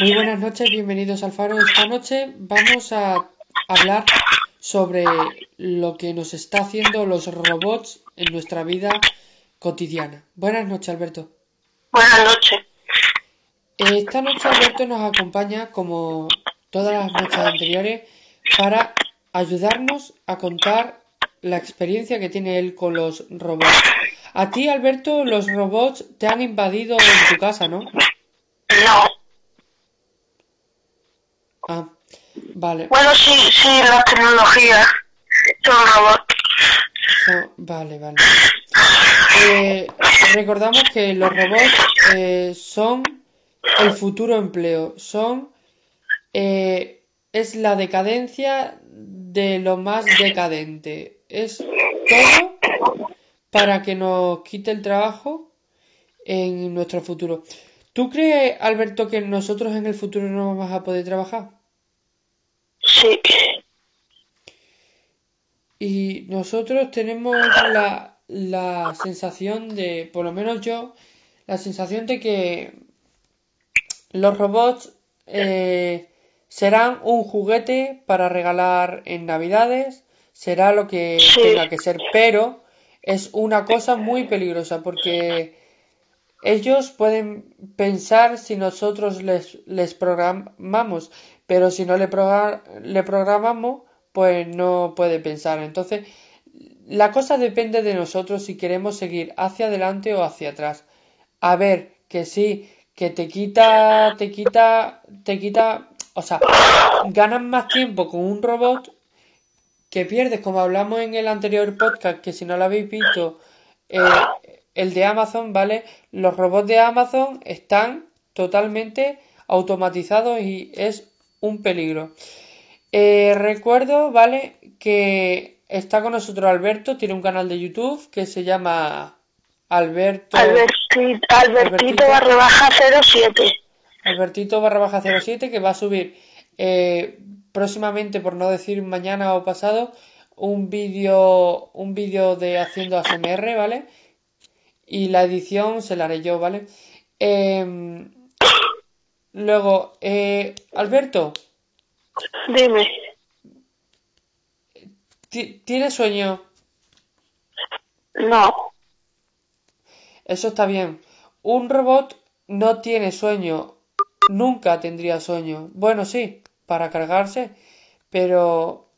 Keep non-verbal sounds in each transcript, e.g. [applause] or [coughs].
Muy buenas noches, bienvenidos al Faro. Esta noche vamos a hablar sobre lo que nos está haciendo los robots en nuestra vida cotidiana. Buenas noches, Alberto. Buenas noches. Esta noche Alberto nos acompaña, como todas las noches anteriores, para ayudarnos a contar la experiencia que tiene él con los robots. A ti, Alberto, los robots te han invadido en tu casa, ¿no? No. Vale. Bueno, sí, sí, las tecnologías son robots. Oh, vale, vale. Eh, recordamos que los robots eh, son el futuro empleo, son eh, es la decadencia de lo más decadente, es todo para que nos quite el trabajo en nuestro futuro. ¿Tú crees, Alberto, que nosotros en el futuro no vamos a poder trabajar? Sí. Y nosotros tenemos la, la sensación de, por lo menos yo, la sensación de que los robots eh, serán un juguete para regalar en Navidades, será lo que Sí. tenga que ser, pero es una cosa muy peligrosa porque ellos pueden pensar si nosotros les, les programamos, pero si no le, le programamos, pues no puede pensar. Entonces, la cosa depende de nosotros si queremos seguir hacia adelante o hacia atrás. A ver, que sí, que te quita, te quita, te quita, o sea, ganas más tiempo con un robot que pierdes, como hablamos en el anterior podcast, que si no lo habéis visto, eh, el de Amazon, ¿vale? Los robots de Amazon están totalmente automatizados y es un peligro. Eh, recuerdo, ¿vale? Que está con nosotros Alberto, tiene un canal de YouTube que se llama Alberto, Albertito, Albertito. Albertito barra baja 07. Albertito barra baja 07 que va a subir eh, próximamente, por no decir mañana o pasado, un vídeo un vídeo de haciendo ASMR, ¿vale? Y la edición se la haré yo, ¿vale? Em, luego, eh, Alberto, Dime. ¿ti- ¿tienes sueño? No. Eso está bien. Un robot no tiene sueño. Nunca tendría sueño. Bueno, sí, para cargarse, pero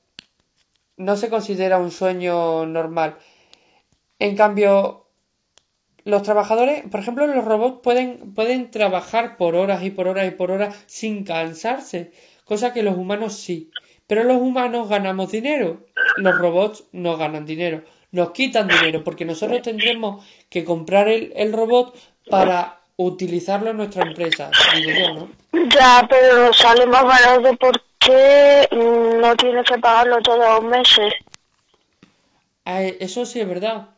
no se considera un sueño normal. En cambio, los trabajadores, por ejemplo, los robots pueden, pueden trabajar por horas y por horas y por horas sin cansarse, cosa que los humanos sí. Pero los humanos ganamos dinero, los robots no ganan dinero, nos quitan dinero, porque nosotros tendremos que comprar el, el robot para utilizarlo en nuestra empresa, digo yo, ¿no? Ya, pero sale más barato porque mm, no tienes que pagarlo todos los meses. Ah, Eso sí es verdad.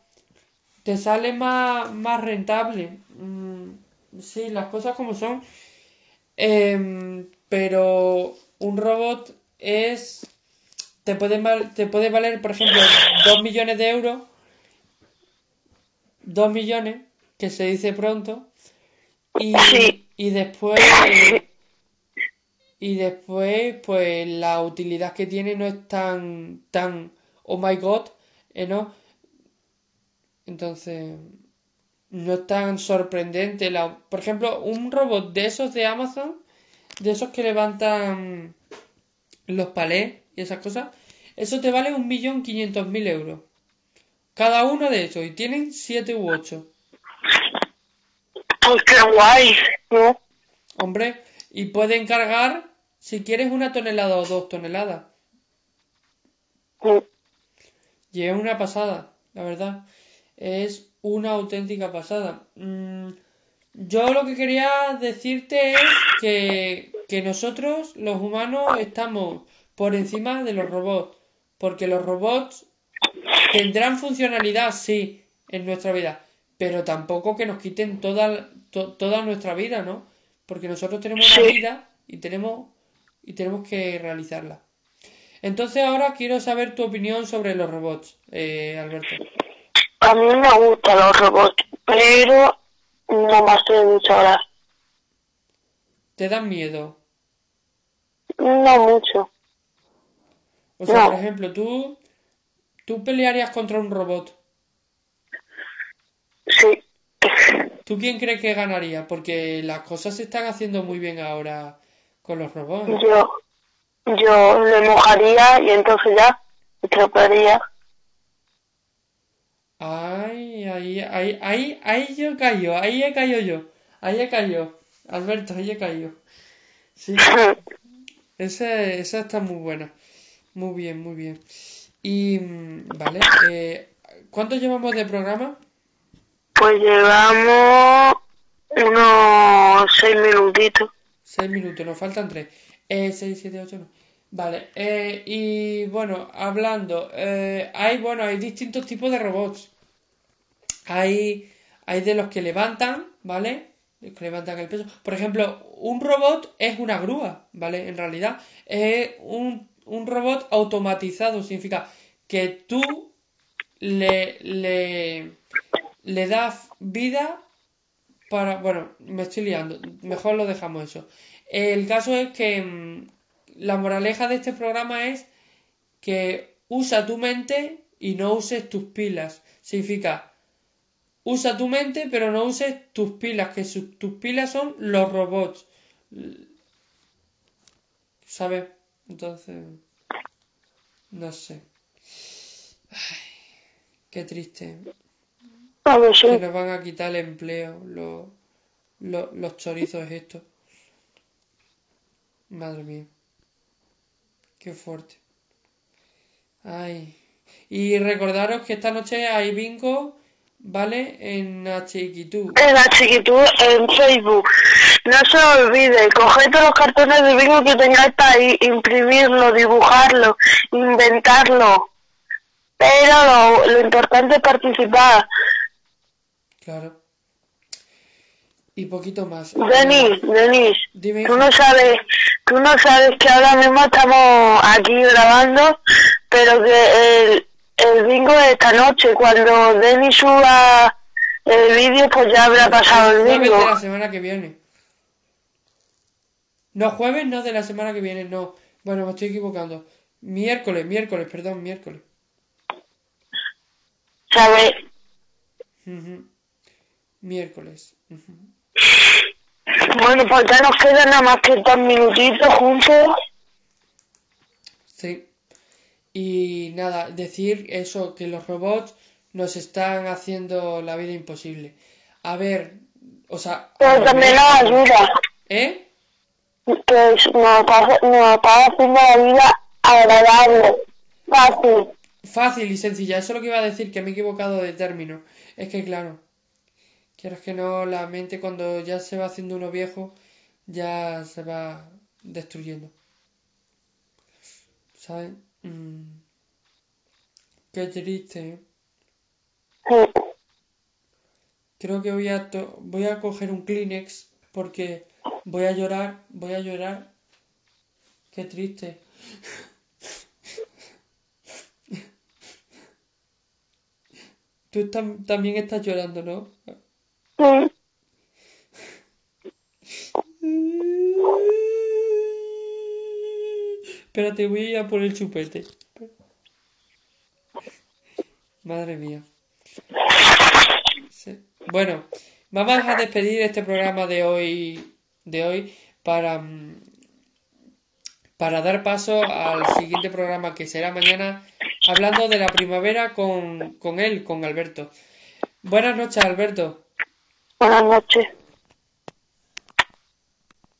Te sale más, más rentable. Mm, sí, las cosas como son. Em, pero un robot es. Te puede, te puede valer, por ejemplo, 2 millones de euros. 2 millones, que se dice pronto. Y, y después. Y después, pues la utilidad que tiene no es tan, tan, oh my god, eh, ¿no? Entonces, no es tan sorprendente. La, por ejemplo, un robot de esos de Amazon, de esos que levantan los palés y esas cosas, eso te vale un millón quinientos mil euros. Cada uno de esos, y tienen siete u ocho. Pues qué guay, ¿no? Hombre, y pueden cargar, si quieres, una tonelada o dos toneladas. Mm. Y es una pasada, la verdad. Es una auténtica pasada. Mm, yo lo que quería decirte es que, que nosotros, los humanos, estamos por encima de los robots. Porque los robots tendrán funcionalidad, sí, en nuestra vida. Pero tampoco que nos quiten toda, to- toda nuestra vida, ¿no? Porque nosotros tenemos una vida y tenemos, y tenemos que realizarla. Entonces ahora quiero saber tu opinión sobre los robots, eh, Alberto. A mí me gustan los robots, pero no me hace mucho ahora. ¿Te dan miedo? No mucho. O sea, No. por ejemplo, tú, tú pelearías contra un robot. Sí. ¿Tú quién crees que ganaría? Porque las cosas se están haciendo muy bien ahora con los robots. Yo, yo le mojaría y entonces ya estropearía. Ay, ahí, ahí, ahí, ahí yo cayó, ahí he caído yo, ahí he caído, Alberto, ahí he caído. Sí, [coughs] esa, esa está muy buena, muy bien, muy bien. Y, mm, vale, eh, ¿cuánto llevamos de programa? Pues llevamos unos seis minutitos. Seis minutos, nos faltan tres. Eh, seis, siete, ocho, no. Vale, eh, y bueno, hablando, eh, hay, bueno, hay distintos tipos de robots. Hay, hay de los que levantan, ¿vale? Los que levantan el peso. Por ejemplo, un robot es una grúa, ¿vale? En realidad, es un, un robot automatizado. Significa que tú le, le, le das vida para... Bueno, me estoy liando. Mejor lo dejamos eso. El caso es que mm, la moraleja de este programa es que usa tu mente y no uses tus pilas. Significa, usa tu mente pero no uses tus pilas, que su- tus pilas son los robots. ¿Sabes? Entonces, no sé. Ay, qué triste. Que nos van a quitar el empleo, los, los, los chorizos estos. Madre mía. Qué fuerte. Ay. Y recordaros que esta noche hay bingo, ¿vale? En Chiquitú. En la chiquitud en Facebook. No se olvide, coger todos los cartones de bingo que tengáis para ahí, imprimirlo, dibujarlo, inventarlo. Pero lo, lo importante es participar. Claro. Y poquito más. Denis, Denis, Dime. tú no sabes, tú no sabes que ahora mismo estamos aquí grabando, pero que el, el bingo es esta noche. Cuando Denis suba el vídeo, pues ya habrá pasado el Jueves bingo. de la semana que viene. No, jueves no de la semana que viene, no. Bueno, me estoy equivocando. Miércoles, miércoles, perdón, miércoles. ¿Sabes? Ujú. Miércoles. ujú. Bueno, pues ya nos quedan nada más que dos minutitos juntos. Sí. Y nada, decir eso, que los robots nos están haciendo la vida imposible. A ver, o sea... Pero también nos ayuda. ¿Eh? Que es- nos está, nos está haciendo la vida agradable, fácil. Fácil y sencilla, eso es lo que iba a decir, que me he equivocado de término. Es que claro, quieres que no, la mente cuando ya se va haciendo uno viejo, ya se va destruyendo. ¿Sabes? Mm. Qué triste. ¿eh? Creo que voy a to- voy a coger un Kleenex porque voy a llorar, voy a llorar. Qué triste. [laughs] Tú tam- también estás llorando, ¿no? Espérate, voy a ir por el chupete. Madre mía. Bueno, vamos a despedir este programa de hoy, de hoy para, mm, para dar paso al siguiente programa que será mañana hablando de la primavera con, con él, con Alberto. Buenas noches, Alberto. Buenas noches.